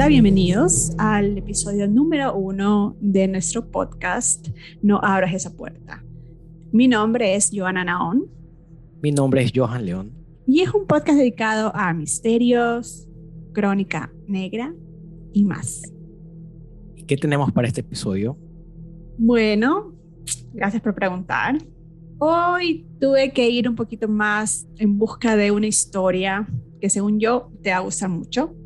Hola, bienvenidos al episodio número uno de nuestro podcast No abras esa puerta. Mi nombre es Joana Naón. Mi nombre es Johan León. Y es un podcast dedicado a misterios, crónica negra y más. ¿Y qué tenemos para este episodio? Bueno, gracias por preguntar. Hoy tuve que ir un poquito más en busca de una historia que según yo te va a gustar mucho.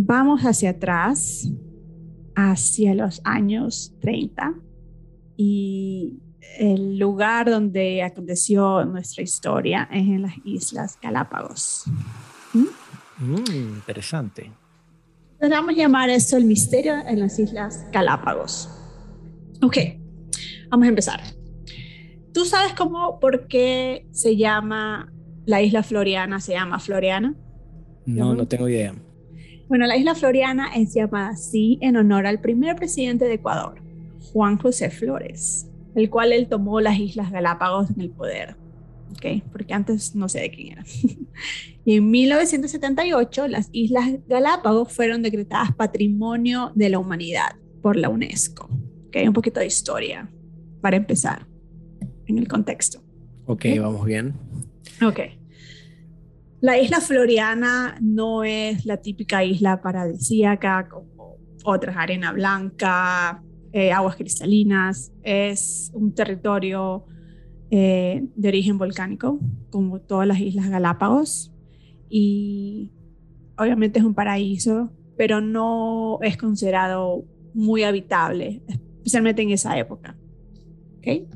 Vamos hacia atrás, hacia los años 30 y el lugar donde aconteció nuestra historia es en las Islas Galápagos. ¿Mm? Mm, interesante. A llamar esto el misterio en las Islas Galápagos. Ok, vamos a empezar. ¿Tú sabes cómo, por qué se llama la isla Floriana, se llama Floriana? No, no tengo idea. Bueno, la isla Floriana es llamada así en honor al primer presidente de Ecuador, Juan José Flores, el cual él tomó las Islas Galápagos en el poder. ¿ok? Porque antes no sé de quién era. y en 1978 las Islas Galápagos fueron decretadas Patrimonio de la Humanidad por la UNESCO. ¿ok? Un poquito de historia para empezar en el contexto. Ok, vamos bien. Ok. La isla Floriana no es la típica isla paradisíaca como otras, arena blanca, eh, aguas cristalinas. Es un territorio eh, de origen volcánico, como todas las islas Galápagos. Y obviamente es un paraíso, pero no es considerado muy habitable, especialmente en esa época. ¿Okay?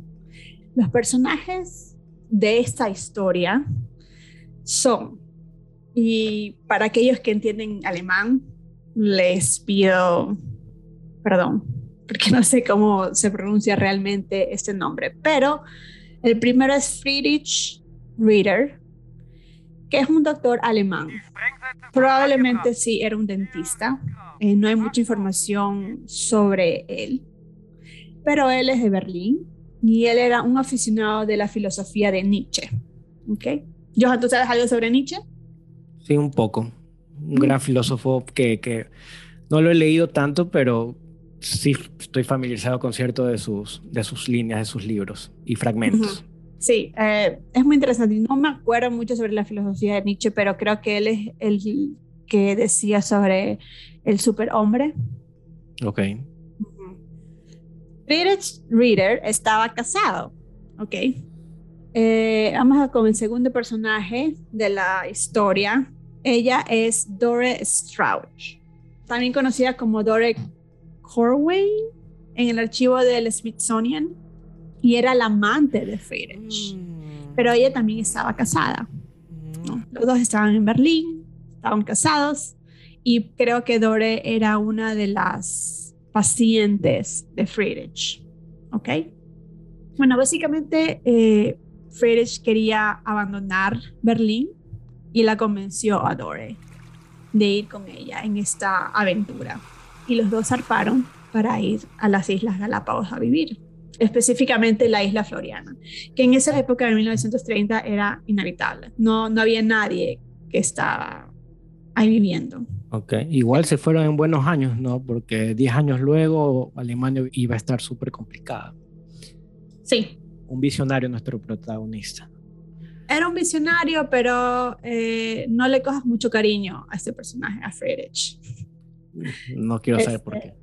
Los personajes de esta historia son, y para aquellos que entienden alemán, les pido perdón, porque no sé cómo se pronuncia realmente este nombre, pero el primero es Friedrich Rieder, que es un doctor alemán. Probablemente sí era un dentista. Eh, no hay mucha información sobre él, pero él es de Berlín y él era un aficionado de la filosofía de Nietzsche. ¿Ok? Johan, ¿tú sabes algo sobre Nietzsche? Sí, un poco. Un gran filósofo que, que, no lo he leído tanto, pero sí estoy familiarizado con cierto de sus, de sus líneas, de sus libros y fragmentos. Sí, eh, es muy interesante. No me acuerdo mucho sobre la filosofía de Nietzsche, pero creo que él es el que decía sobre el superhombre. Ok. Friedrich Rieder estaba casado. Ok. Eh, vamos con el segundo personaje de la historia. Ella es Dore Strauch, también conocida como Dore Corway en el archivo del Smithsonian y era la amante de Friedrich. Mm. Pero ella también estaba casada. Los dos estaban en Berlín, estaban casados y creo que Dore era una de las pacientes de Friedrich. ¿Ok? Bueno, básicamente eh, Friedrich quería abandonar Berlín y la convenció a Dore de ir con ella en esta aventura. Y los dos zarparon para ir a las Islas Galápagos a vivir, específicamente la isla Floriana, que en esa época, en 1930, era inhabitable. No, no había nadie que estaba ahí viviendo. Ok, igual se fueron en buenos años, ¿no? Porque 10 años luego Alemania iba a estar súper complicada. Sí, un visionario nuestro protagonista. Era un visionario, pero eh, no le cojas mucho cariño a este personaje, a Friedrich. No quiero saber por qué.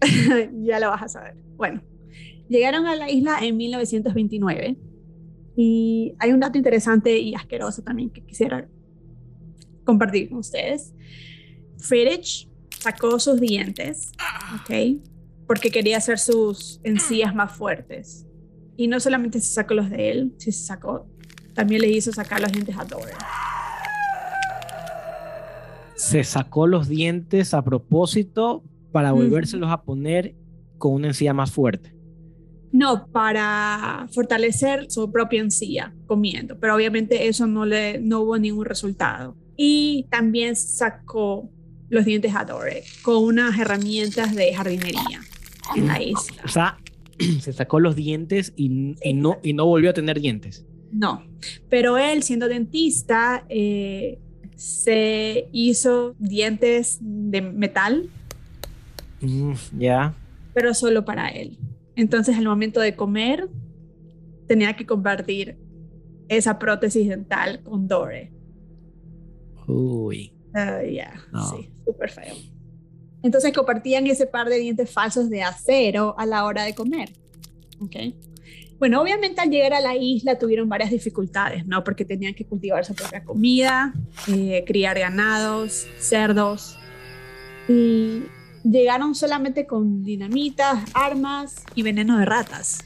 Este, ya lo vas a saber. Bueno, llegaron a la isla en 1929 y hay un dato interesante y asqueroso también que quisiera compartir con ustedes. Friedrich sacó sus dientes, ¿ok? Porque quería hacer sus encías más fuertes. Y no solamente se sacó los de él, se sacó, también le hizo sacar los dientes a Dore. Se sacó los dientes a propósito para volvérselos a poner con una encía más fuerte. No, para fortalecer su propia encía comiendo, pero obviamente eso no, le, no hubo ningún resultado. Y también sacó los dientes a Dore con unas herramientas de jardinería en la isla. O sea, se sacó los dientes y, no, y no volvió a tener dientes. No, pero él siendo dentista, eh, se hizo dientes de metal. Mm, ya. Pero solo para él. Entonces, al momento de comer, tenía que compartir esa prótesis dental con Dore. Uy. Ah, ya, sí, súper feo. Entonces compartían ese par de dientes falsos de acero a la hora de comer. Okay. Bueno, obviamente al llegar a la isla tuvieron varias dificultades, ¿no? Porque tenían que cultivar su propia comida, eh, criar ganados, cerdos. Y llegaron solamente con dinamitas, armas y veneno de ratas.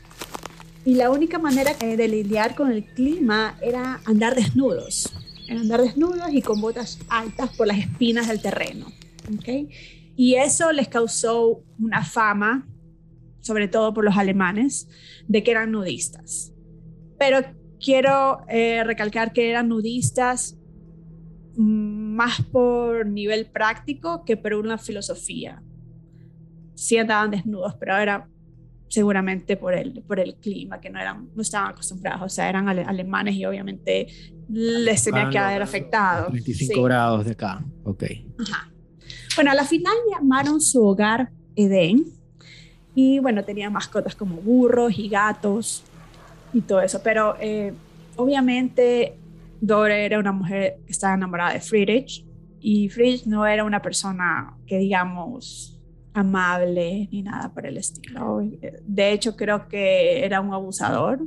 Y la única manera eh, de lidiar con el clima era andar desnudos. Era andar desnudos y con botas altas por las espinas del terreno. ¿okay? Y eso les causó una fama, sobre todo por los alemanes, de que eran nudistas. Pero quiero eh, recalcar que eran nudistas más por nivel práctico que por una filosofía. Sí andaban desnudos, pero era seguramente por el, por el clima, que no, eran, no estaban acostumbrados, o sea, eran alemanes y obviamente les tenía que haber afectado. 25 grados de acá, ok. Bueno, a la final llamaron su hogar Edén y bueno, tenía mascotas como burros y gatos y todo eso, pero eh, obviamente Dore era una mujer que estaba enamorada de Friedrich y Friedrich no era una persona que digamos amable ni nada por el estilo. De hecho, creo que era un abusador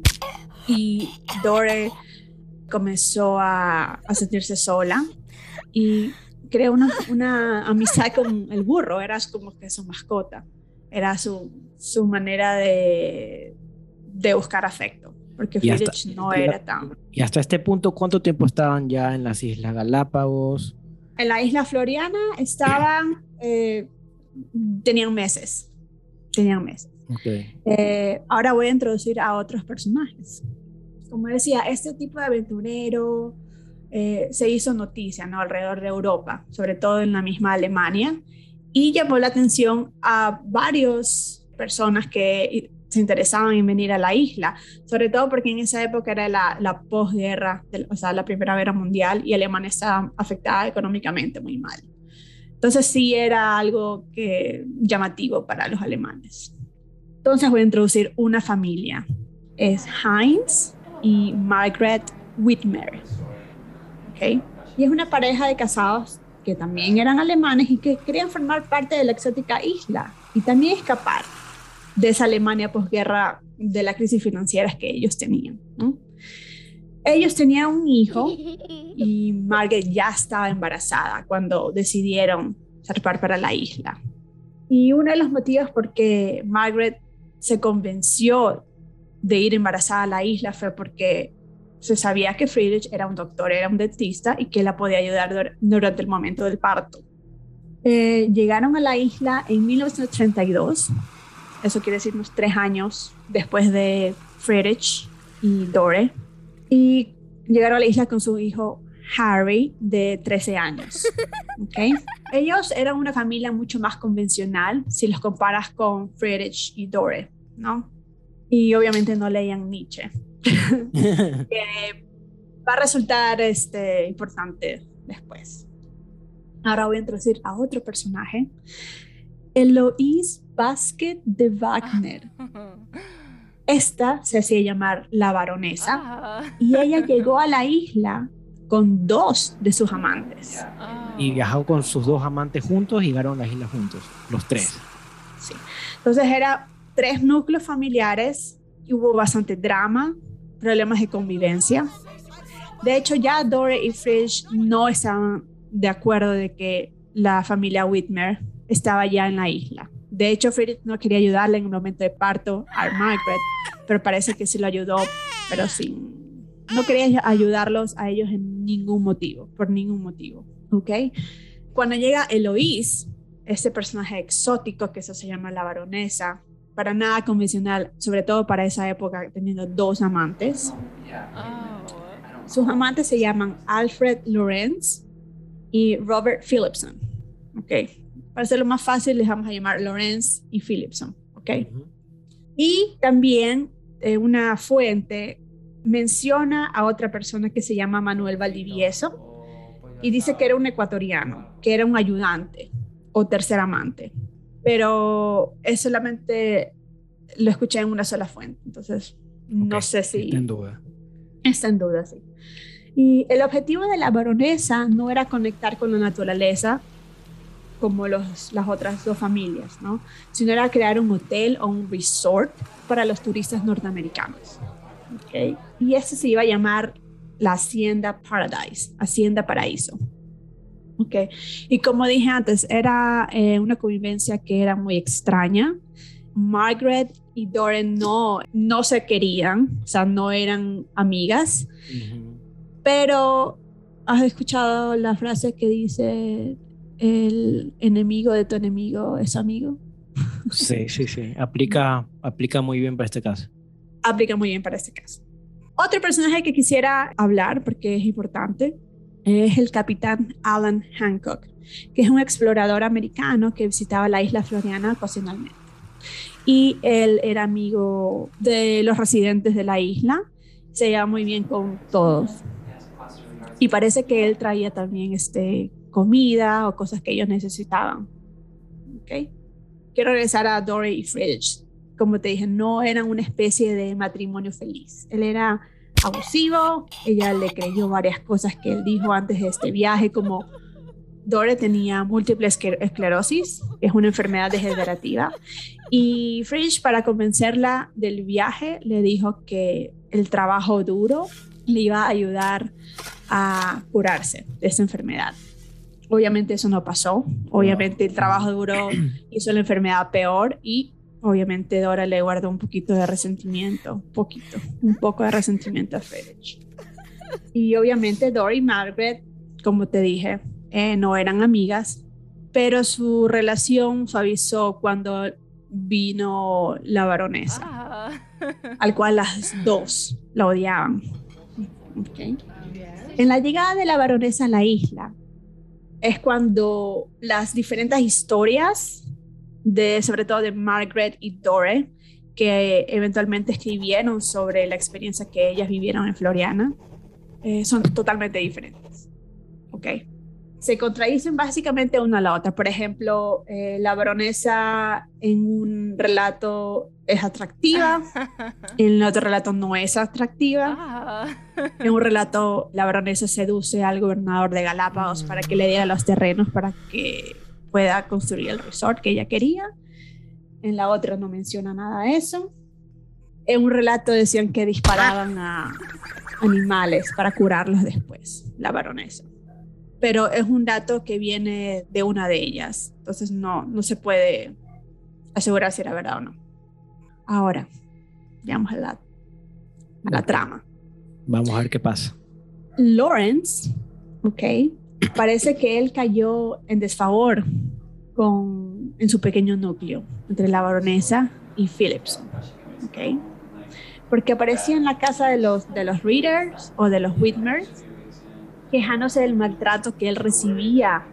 y Dore comenzó a, sentirse sola y creó una, una, amistad con el burro, era como que su mascota, era su, su manera de, de buscar afecto, porque Felix no era tan... Y hasta este punto, ¿cuánto tiempo estaban ya en las Islas Galápagos? En la isla Floriana estaban... Eh, tenían meses. Tenían meses. Eh, ahora voy a introducir a otros personajes. Como decía, este tipo de aventurero eh, se hizo noticia ¿no? alrededor de Europa, sobre todo en la misma Alemania, y llamó la atención a varias personas que se interesaban en venir a la isla, sobre todo porque en esa época era la, la posguerra, o sea, la Primera Guerra Mundial, y Alemania estaba afectada económicamente muy mal. Entonces sí era algo que, llamativo para los alemanes. Entonces voy a introducir una familia. Es Heinz y Margaret Whitmer. Y es una pareja de casados que también eran alemanes y que querían formar parte de la exótica isla y también escapar de esa Alemania posguerra de la crisis financiera que ellos tenían. Ellos tenían un hijo y Margaret ya estaba embarazada cuando decidieron zarpar para la isla. Y uno de los motivos por que Margaret se convenció de ir embarazada a la isla fue porque se sabía que Friedrich era un doctor, era un dentista y que la podía ayudar durante el momento del parto. Eh, llegaron a la isla en 1932, eso quiere decir unos tres años después de Friedrich y Dore y llegaron a la isla con su hijo Harry de 13 años. ¿okay? Ellos eran una familia mucho más convencional si los comparas con Friedrich y Dore, ¿no? Y obviamente no leían Nietzsche. que va a resultar este, importante después. Ahora voy a introducir a otro personaje, Eloise Basket de Wagner. Esta se hacía llamar la baronesa ah. y ella llegó a la isla con dos de sus amantes. Y viajó con sus dos amantes juntos y llegaron a la isla juntos, los tres. Sí. Entonces era tres núcleos familiares y hubo bastante drama, problemas de convivencia. De hecho, ya Dore y Frisch no estaban de acuerdo de que la familia Whitmer estaba ya en la isla. De hecho, Friedrich no quería ayudarle en el momento de parto a Margaret, pero parece que sí lo ayudó, pero sin, no quería ayudarlos a ellos en ningún motivo, por ningún motivo, ¿ok? Cuando llega Eloís, este personaje exótico que eso se llama la baronesa, para nada convencional, sobre todo para esa época, teniendo dos amantes. Sus amantes se llaman Alfred Lorenz y Robert Philipson, ¿ok? Para hacerlo más fácil, les vamos a llamar Lorenz y Philipson, ¿ok? Y también eh, una fuente menciona a otra persona que se llama Manuel Valdivieso, y dice que era un ecuatoriano, que era un ayudante o tercer amante, pero es solamente lo escuché en una sola fuente, entonces no sé si... Está en duda. Está en duda, sí. Y el objetivo de la baronesa no era conectar con la naturaleza como los, las otras dos familias, ¿no? sino era crear un hotel o un resort para los turistas norteamericanos. ¿okay? Y ese se iba a llamar la Hacienda Paradise, Hacienda Paraíso. Okay. Y como dije antes, era eh, una convivencia que era muy extraña. Margaret y Doran no, no se querían, o sea, no eran amigas, pero has escuchado la frase que dice, el enemigo de tu enemigo es amigo. Sí, sí, sí, aplica, aplica muy bien para este caso. Aplica muy bien para este caso. Otro personaje que quisiera hablar, porque es importante, es el capitán Alan Hancock, que es un explorador americano que visitaba la isla floriana ocasionalmente. Y él era amigo de los residentes de la isla, se llevaba muy bien con todos. Y parece que él traía también este, comida o cosas que ellos necesitaban. ¿Okay? Quiero regresar a Dory y Fridge. Como te dije, no eran una especie de matrimonio feliz. Él era abusivo, ella le creyó varias cosas que él dijo antes de este viaje, como Dore tenía múltiple esclerosis, es una enfermedad degenerativa, y Fridge, para convencerla del viaje, le dijo que el trabajo duro le iba a ayudar a curarse de esa enfermedad. Obviamente eso no pasó, obviamente el trabajo duro hizo la enfermedad peor y Obviamente Dora le guardó un poquito de resentimiento, un poquito, un poco de resentimiento a Frederick. Y obviamente Dora y Margaret, como te dije, eh, no eran amigas, pero su relación suavizó cuando vino la baronesa, ah. al cual las dos la odiaban. En la llegada de la baronesa a la isla es cuando las diferentes historias de sobre todo de Margaret y Dore, que eventualmente escribieron sobre la experiencia que ellas vivieron en Floriana, eh, son totalmente diferentes. ¿Ok? Se contradicen básicamente una a la otra. Por ejemplo, eh, la baronesa en un relato es atractiva, en el otro relato no es atractiva. Ah. En un relato, la baronesa seduce al gobernador de Galápagos para que le diera los terrenos para que pueda construir el resort que ella quería. En la otra no menciona nada de eso. En un relato decían que disparaban a animales para curarlos después, la baronesa. Pero es un dato que viene de una de ellas, entonces no, no se puede asegurar si era verdad o no. Ahora, veamos a la, a la trama. Vamos a ver qué pasa. Lawrence, ok, parece que él cayó en desfavor con, en su pequeño núcleo entre la baronesa y Phillips. ¿okay? Porque aparecía en la casa de los, de los Readers o de los Whitmers, quejándose del maltrato que él recibía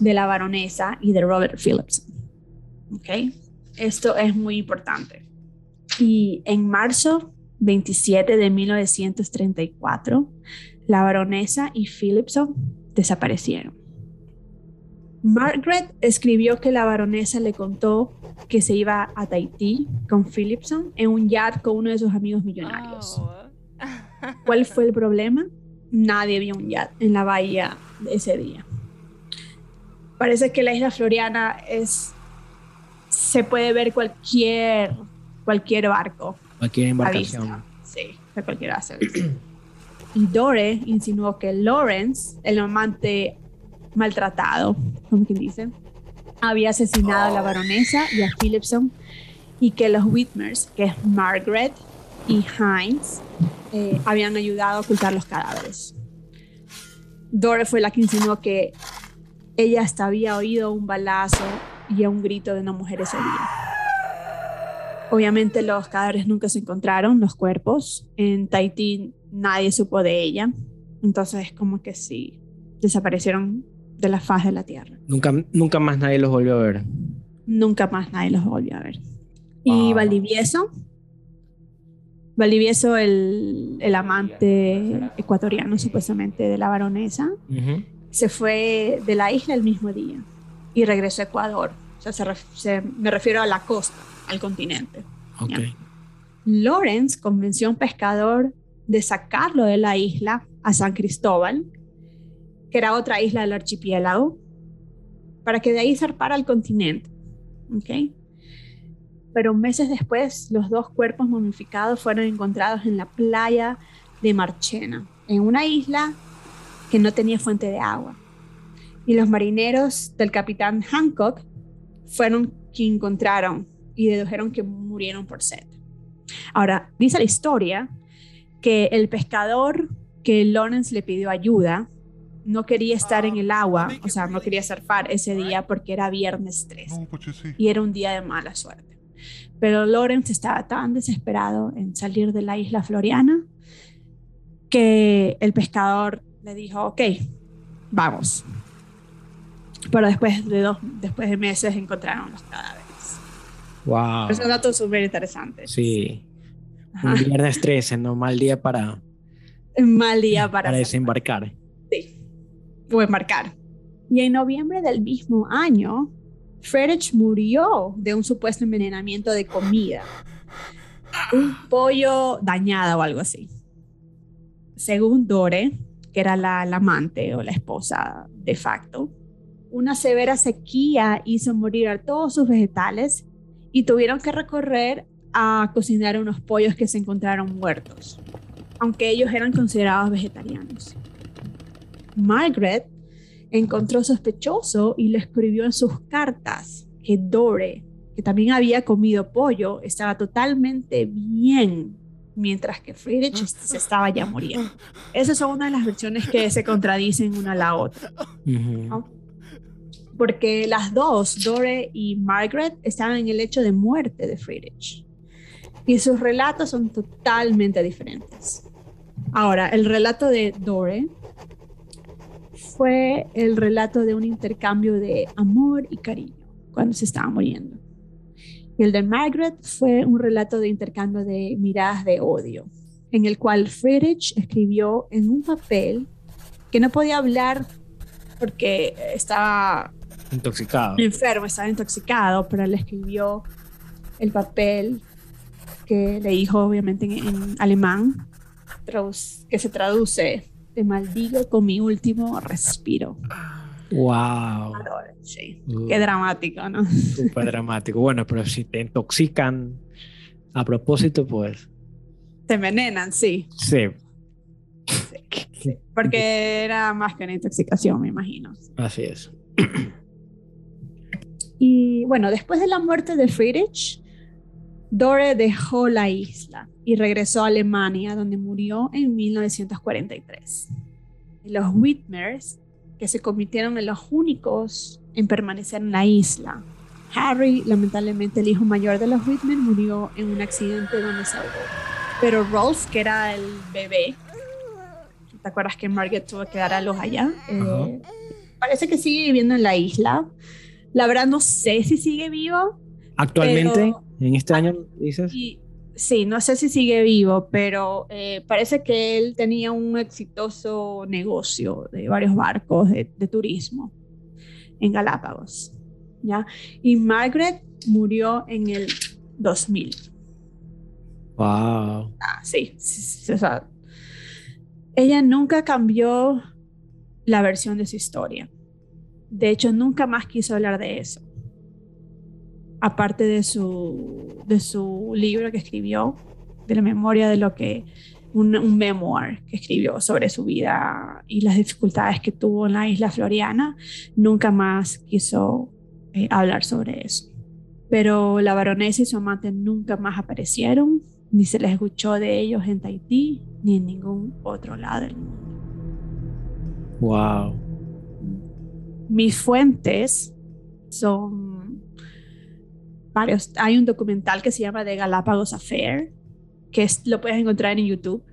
de la baronesa y de Robert Phillips. ¿okay? Esto es muy importante. Y en marzo 27 de 1934, la baronesa y Philipson desaparecieron. Margaret escribió que la baronesa le contó que se iba a Tahití con Philipson en un yacht con uno de sus amigos millonarios. Oh. ¿Cuál fue el problema? Nadie vio un yacht en la bahía ese día. Parece que la isla Floriana es se puede ver cualquier cualquier barco. Cualquier embarcación. Sí, de cualquier y Dore insinuó que Lawrence, el amante maltratado, como quien dice, había asesinado a la baronesa y a Philipson y que los Whitmers, que es Margaret y Heinz, eh, habían ayudado a ocultar los cadáveres. Dore fue la que insinuó que ella hasta había oído un balazo y un grito de una mujer ese día. Obviamente los cadáveres nunca se encontraron, los cuerpos. En Tahití nadie supo de ella. Entonces es como que sí, desaparecieron de la faz de la Tierra. Nunca, nunca más nadie los volvió a ver. Nunca más nadie los volvió a ver. Y Valdivieso, Valdivieso, el, el, amante ecuatoriano supuestamente de la baronesa, se fue de la isla el mismo día y regresó a Ecuador. O sea, me refiero a la costa, al continente. Okay. Lawrence convenció a un pescador de sacarlo de la isla a San Cristóbal, que era otra isla del archipiélago, para que de ahí zarpara al continente. ¿okay? Pero meses después, los dos cuerpos momificados fueron encontrados en la playa de Marchena, en una isla que no tenía fuente de agua. Y los marineros del capitán Hancock fueron quienes encontraron y dedujeron que murieron por sed. Ahora, dice la historia que el pescador que Lawrence le pidió ayuda no quería estar en el agua, o sea, no quería zarpar ese día porque era viernes 3 pues y era un día de mala suerte. Pero Lawrence estaba tan desesperado en salir de la isla Floriana que el pescador le dijo, ok, vamos. Pero después de, dos, después de meses encontraron los cadáveres. Wow. Es un dato súper interesante. Sí. Un viernes 13, no mal día para... Mal día para... Para desembarcar. Sí. O embarcar. Y en noviembre del mismo año, Friedrich murió de un supuesto envenenamiento de comida. Un pollo dañado o algo así. Según Dore, que era la, amante o la esposa de facto, una severa sequía hizo morir a todos sus vegetales y tuvieron que recorrer a cocinar unos pollos que se encontraron muertos, aunque ellos eran considerados vegetarianos. Margaret encontró sospechoso y le escribió en sus cartas que Dore, que también había comido pollo, estaba totalmente bien, mientras que Friedrich se estaba ya muriendo. Esas son una de las versiones que se contradicen una a la otra. Porque las dos, Dore y Margaret, estaban en el hecho de muerte de Friedrich. Y sus relatos son totalmente diferentes. Ahora, el relato de Dore fue el relato de un intercambio de amor y cariño cuando se estaba muriendo. Y el de Margaret fue un relato de intercambio de miradas de odio, en el cual Friedrich escribió en un papel que no podía hablar porque estaba intoxicado. Enfermo, estaba intoxicado, pero le escribió el papel que le dijo obviamente en, alemán, que se traduce te maldigo con mi último respiro. Wow. Sí. Uh. Qué dramático, ¿no? Súper dramático. Bueno, pero si te intoxican a propósito, pues. Te envenenan, sí. Sí. Porque era más que una intoxicación, me imagino. Así es. Y bueno, después de la muerte de Friedrich, Dore dejó la isla y regresó a Alemania, donde murió en 1943. Los Whitmers, que se convirtieron en los únicos en permanecer en la isla. Harry, lamentablemente el hijo mayor de los Whitmer, murió en un accidente donde se ahogó. Pero Rolf, que era el bebé, ¿te acuerdas que Margaret tuvo que dar a los allá? Eh, parece que sigue viviendo en la isla. La verdad no sé si sigue vivo. Actualmente, en este año, dices. sí, no sé si sigue vivo, pero eh, parece que él tenía un exitoso negocio de varios barcos de, turismo en Galápagos. ¿ya? Y Margaret murió en el 2000. Wow. Ah, sí, ella nunca cambió la versión de su historia. De hecho, nunca más quiso hablar de eso. Aparte de su, de su libro que escribió, de la memoria de lo que, un, un memoir que escribió sobre su vida y las dificultades que tuvo en la isla floriana, nunca más quiso eh, hablar sobre eso. Pero la baronesa y su amante nunca más aparecieron, ni se les escuchó de ellos en Tahití, ni en ningún otro lado del mundo. Wow mis fuentes son varios. Hay un documental que se llama The Galápagos Affair, que lo puedes encontrar en YouTube.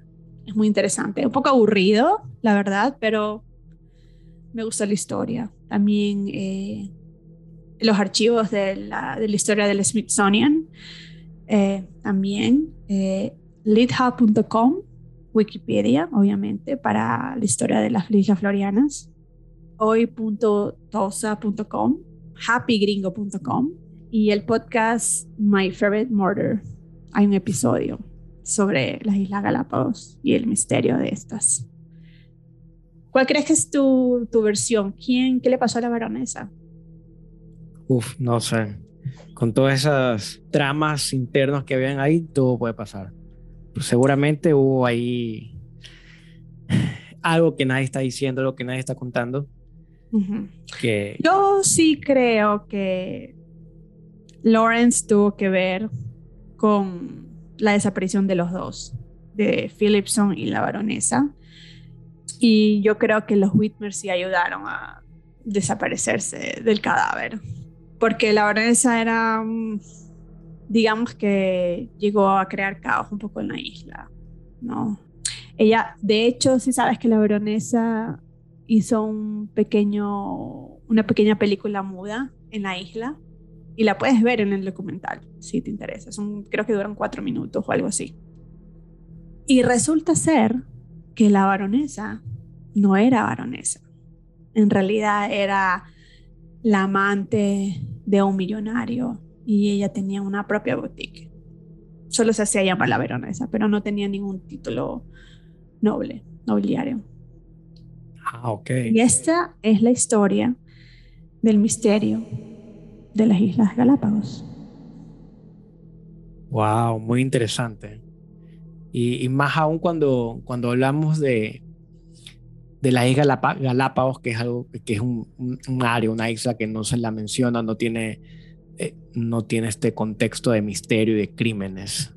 Es muy interesante. Un poco aburrido, la verdad, pero me gusta la historia. También eh, los archivos de la, de la, historia del Smithsonian. Eh, también eh, Wikipedia, obviamente, para la historia de las islas florianas hoy.tosa.com, happygringo.com y el podcast My Favorite Murder. Hay un episodio sobre las Islas Galápagos y el misterio de estas. ¿Cuál crees que es tu, tu versión? ¿Quién, qué le pasó a la baronesa? Uf, no sé. Con todas esas tramas internas que habían ahí, todo puede pasar. Pues seguramente hubo ahí algo que nadie está diciendo, lo que nadie está contando. que... Yo sí creo que Lawrence tuvo que ver con la desaparición de los dos, de Philipson y la baronesa. Y yo creo que los Whitmer sí ayudaron a desaparecerse del cadáver. Porque la baronesa era, digamos que llegó a crear caos un poco en la isla, ¿no? Ella, de hecho, si sabes que la baronesa hizo un pequeño, una pequeña película muda en la isla y la puedes ver en el documental si te interesa. Son, creo que duran cuatro minutos o algo así. Y resulta ser que la baronesa no era baronesa. En realidad era la amante de un millonario y ella tenía una propia boutique. Solo se hacía llamar la baronesa, pero no tenía ningún título noble, nobiliario. Ah, ok. Y esta es la historia del misterio de las Islas Galápagos. Wow, muy interesante. Y, más aún cuando, cuando hablamos de, de las Islas Galápagos, que es algo que es un, área, una isla que no se la menciona, no tiene, eh, no tiene este contexto de misterio y de crímenes.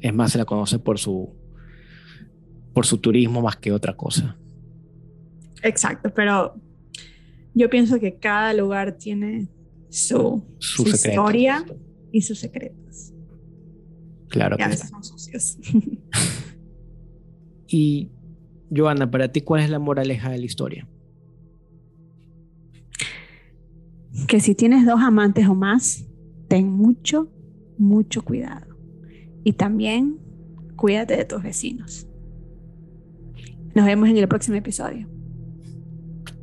Es más, se la conoce por su, por su turismo más que otra cosa. Exacto, pero yo pienso que cada lugar tiene su, historia y sus secretos. Claro. Que a veces son sucios. y, Joana, para ti, ¿cuál es la moraleja de la historia? Que si tienes dos amantes o más, ten mucho, mucho cuidado. Y también cuídate de tus vecinos. Nos vemos en el próximo episodio.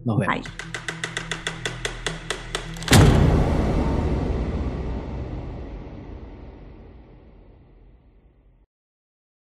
Nos vemos.